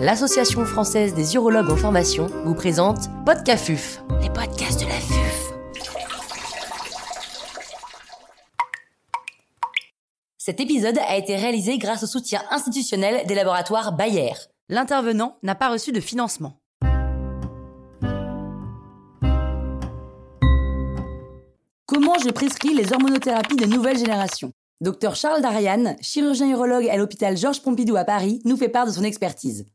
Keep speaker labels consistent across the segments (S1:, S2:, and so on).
S1: l'Association française des urologues en formation vous présente Podcafuf, les podcasts de la FUF. Cet épisode a été réalisé grâce au soutien institutionnel des laboratoires Bayer. L'intervenant n'a pas reçu de financement. Comment je prescris les hormonothérapies de nouvelle génération? Docteur Charles Darian, chirurgien urologue à l'hôpital Georges Pompidou à Paris, nous fait part de son expertise.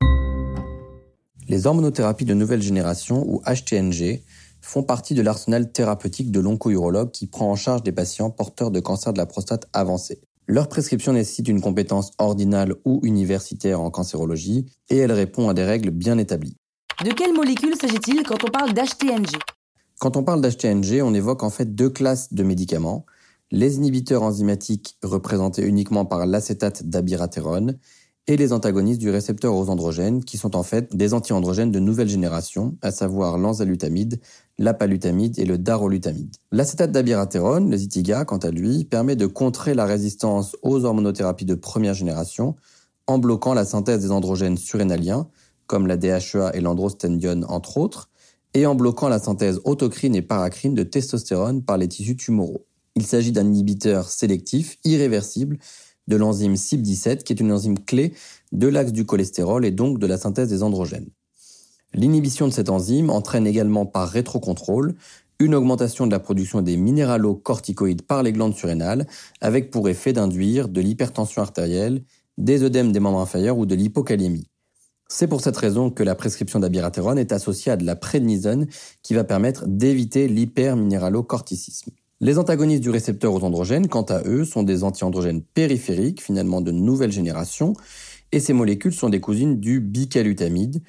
S2: Les hormonothérapies de nouvelle génération, ou HTNG, font partie de l'arsenal thérapeutique de l'onco-urologue qui prend en charge des patients porteurs de cancer de la prostate avancé. Leur prescription nécessite une compétence ordinale ou universitaire en cancérologie et elle répond à des règles bien établies.
S1: De quelle molécule s'agit-il quand on parle d'HTNG
S2: Quand on parle d'HTNG, on évoque en fait deux classes de médicaments. Les inhibiteurs enzymatiques représentés uniquement par l'acétate d'abiraterone et les antagonistes du récepteur aux androgènes, qui sont en fait des antiandrogènes de nouvelle génération, à savoir l'enzalutamide, l'apalutamide et le darolutamide. L'acétate d'abiraterone, le Zitiga, quant à lui, permet de contrer la résistance aux hormonothérapies de première génération en bloquant la synthèse des androgènes surrénaliens, comme la DHEA et l'androstendione entre autres, et en bloquant la synthèse autocrine et paracrine de testostérone par les tissus tumoraux. Il s'agit d'un inhibiteur sélectif, irréversible, de l'enzyme CYP17, qui est une enzyme clé de l'axe du cholestérol et donc de la synthèse des androgènes. L'inhibition de cette enzyme entraîne également par rétrocontrôle une augmentation de la production des minéralocorticoïdes par les glandes surrénales, avec pour effet d'induire de l'hypertension artérielle, des œdèmes des membres inférieurs ou de l'hypokaliémie. C'est pour cette raison que la prescription d'abiraterone est associée à de la prédnisone qui va permettre d'éviter l'hyperminéralocorticisme. Les antagonistes du récepteur aux androgènes, quant à eux, sont des antiandrogènes périphériques, finalement de nouvelle génération, et ces molécules sont des cousines du bicalutamide,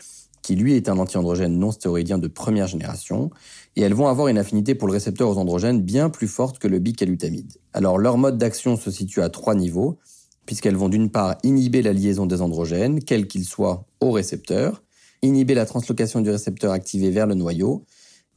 S2: qui lui est un antiandrogène non stéroïdien de première génération, et elles vont avoir une affinité pour le récepteur aux androgènes bien plus forte que le bicalutamide. Alors leur mode d'action se situe à trois niveaux, puisqu'elles vont d'une part inhiber la liaison des androgènes, quel qu'il soit, au récepteur, inhiber la translocation du récepteur activé vers le noyau,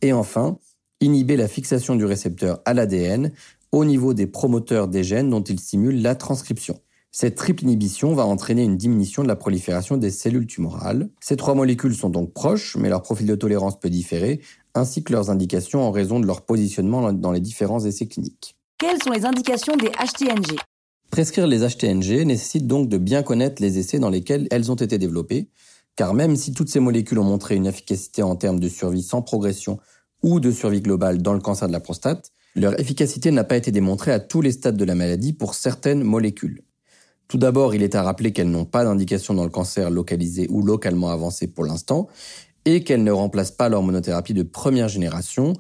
S2: et enfin, inhiber la fixation du récepteur à l'ADN au niveau des promoteurs des gènes dont il stimule la transcription. Cette triple inhibition va entraîner une diminution de la prolifération des cellules tumorales. Ces trois molécules sont donc proches, mais leur profil de tolérance peut différer, ainsi que leurs indications en raison de leur positionnement dans les différents essais cliniques.
S1: Quelles sont les indications des HTNG
S2: Prescrire les HTNG nécessite donc de bien connaître les essais dans lesquels elles ont été développées, car même si toutes ces molécules ont montré une efficacité en termes de survie sans progression ou de survie globale dans le cancer de la prostate, leur efficacité n'a pas été démontrée à tous les stades de la maladie pour certaines molécules. Tout d'abord, il est à rappeler qu'elles n'ont pas d'indication dans le cancer localisé ou localement avancé pour l'instant, et qu'elles ne remplacent pas l'hormonothérapie de première génération,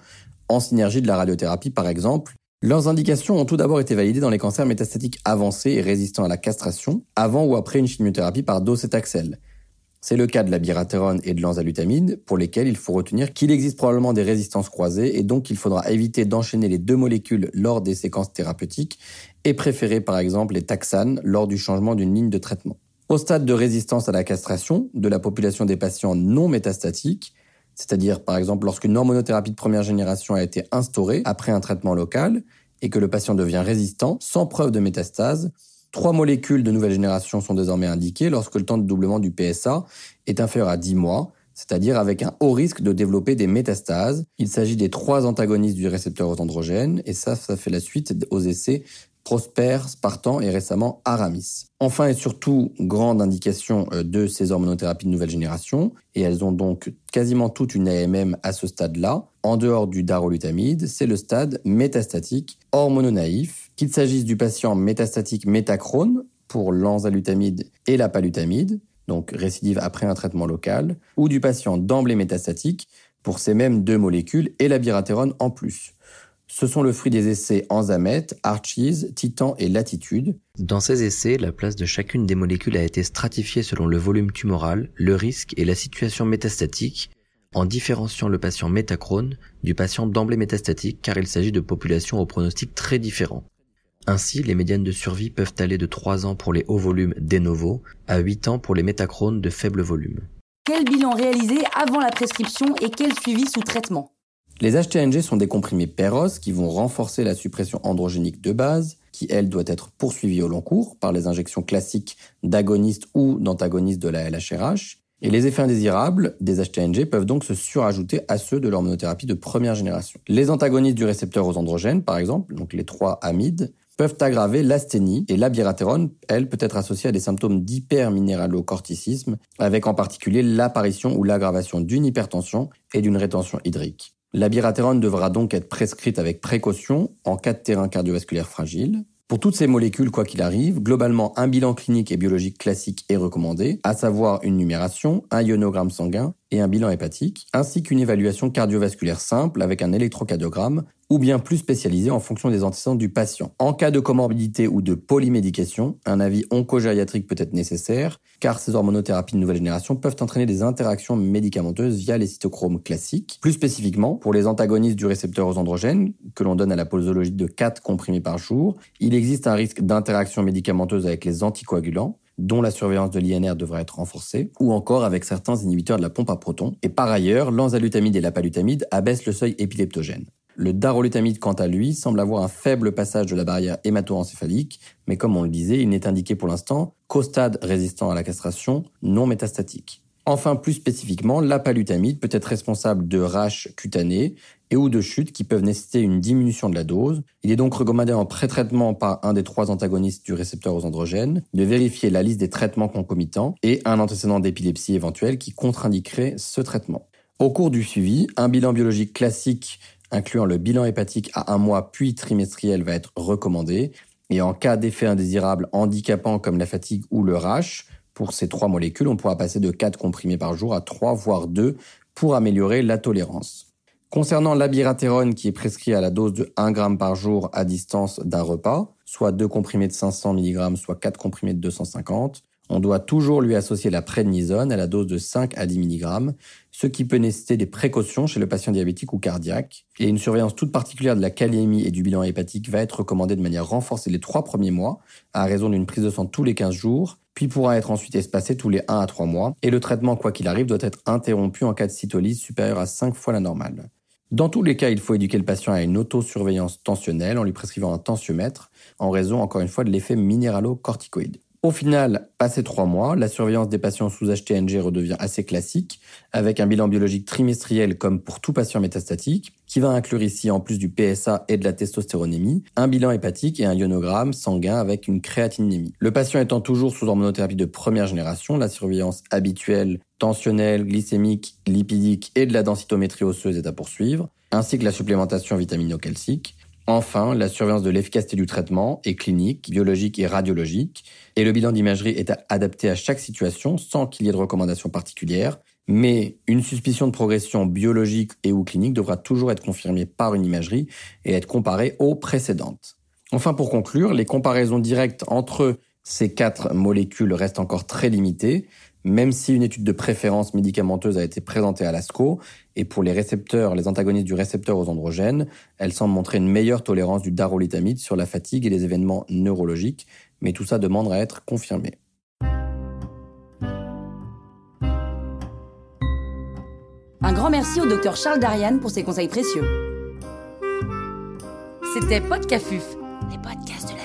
S2: en synergie de la radiothérapie par exemple. Leurs indications ont tout d'abord été validées dans les cancers métastatiques avancés et résistants à la castration, avant ou après une chimiothérapie par docétaxel, c'est le cas de la biraterone et de l'enzalutamide, pour lesquels il faut retenir qu'il existe probablement des résistances croisées et donc il faudra éviter d'enchaîner les deux molécules lors des séquences thérapeutiques et préférer par exemple les taxanes lors du changement d'une ligne de traitement. Au stade de résistance à la castration de la population des patients non métastatiques, c'est-à-dire par exemple lorsqu'une hormonothérapie de première génération a été instaurée après un traitement local et que le patient devient résistant sans preuve de métastase, Trois molécules de nouvelle génération sont désormais indiquées lorsque le temps de doublement du PSA est inférieur à 10 mois, c'est-à-dire avec un haut risque de développer des métastases. Il s'agit des trois antagonistes du récepteur aux androgènes, et ça, ça fait la suite aux essais Prosper, Spartan et récemment Aramis. Enfin et surtout, grande indication euh, de ces hormonothérapies de nouvelle génération, et elles ont donc quasiment toute une AMM à ce stade-là, en dehors du darolutamide, c'est le stade métastatique hormononaïf, qu'il s'agisse du patient métastatique métachrone pour l'enzalutamide et la palutamide, donc récidive après un traitement local, ou du patient d'emblée métastatique pour ces mêmes deux molécules et la biratérone en plus. Ce sont le fruit des essais Enzamet, Archies, Titan et Latitude.
S3: Dans ces essais, la place de chacune des molécules a été stratifiée selon le volume tumoral, le risque et la situation métastatique, en différenciant le patient métachrone du patient d'emblée métastatique car il s'agit de populations au pronostic très différents. Ainsi, les médianes de survie peuvent aller de 3 ans pour les hauts volumes de novo à 8 ans pour les métachrones de faible volume.
S1: Quel bilan réalisé avant la prescription et quel suivi sous traitement?
S2: Les HTNG sont des comprimés PEROS qui vont renforcer la suppression androgénique de base, qui elle doit être poursuivie au long cours par les injections classiques d'agonistes ou d'antagonistes de la LHRH. Et les effets indésirables des HTNG peuvent donc se surajouter à ceux de l'hormonothérapie de première génération. Les antagonistes du récepteur aux androgènes, par exemple, donc les trois amides, peuvent aggraver l'asthénie et l'abiraterone, elle, peut être associée à des symptômes d'hyperminéralocorticisme, avec en particulier l'apparition ou l'aggravation d'une hypertension et d'une rétention hydrique. L'abiraterone devra donc être prescrite avec précaution en cas de terrain cardiovasculaire fragile. Pour toutes ces molécules, quoi qu'il arrive, globalement, un bilan clinique et biologique classique est recommandé, à savoir une numération, un ionogramme sanguin et un bilan hépatique, ainsi qu'une évaluation cardiovasculaire simple avec un électrocardiogramme ou bien plus spécialisé en fonction des antécédents du patient. En cas de comorbidité ou de polymédication, un avis oncogériatrique peut être nécessaire, car ces hormonothérapies de nouvelle génération peuvent entraîner des interactions médicamenteuses via les cytochromes classiques. Plus spécifiquement, pour les antagonistes du récepteur aux androgènes, que l'on donne à la posologie de 4 comprimés par jour, il existe un risque d'interaction médicamenteuse avec les anticoagulants, dont la surveillance de l'INR devrait être renforcée, ou encore avec certains inhibiteurs de la pompe à protons. Et par ailleurs, l'enzalutamide et la palutamide abaissent le seuil épileptogène. Le darolutamide, quant à lui, semble avoir un faible passage de la barrière hémato-encéphalique, mais comme on le disait, il n'est indiqué pour l'instant qu'au stade résistant à la castration non métastatique. Enfin, plus spécifiquement, la palutamide peut être responsable de raches cutanées et ou de chutes qui peuvent nécessiter une diminution de la dose. Il est donc recommandé en pré-traitement par un des trois antagonistes du récepteur aux androgènes de vérifier la liste des traitements concomitants et un antécédent d'épilepsie éventuel qui contre-indiquerait ce traitement. Au cours du suivi, un bilan biologique classique incluant le bilan hépatique à un mois puis trimestriel va être recommandé. Et en cas d'effet indésirable handicapant comme la fatigue ou le rash, pour ces trois molécules, on pourra passer de 4 comprimés par jour à 3 voire 2 pour améliorer la tolérance. Concernant l'abiraterone qui est prescrit à la dose de 1 g par jour à distance d'un repas, soit 2 comprimés de 500 mg, soit 4 comprimés de 250, on doit toujours lui associer la prednisone à la dose de 5 à 10 mg, ce qui peut nécessiter des précautions chez le patient diabétique ou cardiaque. Et une surveillance toute particulière de la kaliémie et du bilan hépatique va être recommandée de manière renforcée les trois premiers mois, à raison d'une prise de sang tous les 15 jours, puis pourra être ensuite espacée tous les 1 à 3 mois. Et le traitement, quoi qu'il arrive, doit être interrompu en cas de cytolyse supérieure à 5 fois la normale. Dans tous les cas, il faut éduquer le patient à une autosurveillance tensionnelle en lui prescrivant un tensiomètre, en raison, encore une fois, de l'effet minéralo-corticoïde. Au final, passé trois mois, la surveillance des patients sous HTNG redevient assez classique, avec un bilan biologique trimestriel comme pour tout patient métastatique, qui va inclure ici, en plus du PSA et de la testostéronémie, un bilan hépatique et un ionogramme sanguin avec une créatinémie. Le patient étant toujours sous hormonothérapie de première génération, la surveillance habituelle, tensionnelle, glycémique, lipidique et de la densitométrie osseuse est à poursuivre, ainsi que la supplémentation vitamino-calcique. Enfin, la surveillance de l'efficacité du traitement est clinique, biologique et radiologique, et le bilan d'imagerie est adapté à chaque situation sans qu'il y ait de recommandations particulières, mais une suspicion de progression biologique et ou clinique devra toujours être confirmée par une imagerie et être comparée aux précédentes. Enfin, pour conclure, les comparaisons directes entre ces quatre molécules restent encore très limitées, même si une étude de préférence médicamenteuse a été présentée à l'ASCO, et pour les récepteurs, les antagonistes du récepteur aux androgènes, elle semble montrer une meilleure tolérance du darolutamide sur la fatigue et les événements neurologiques, mais tout ça demande à être confirmé.
S1: Un grand merci au docteur Charles Darian pour ses conseils précieux. C'était Podcafuf, les podcasts de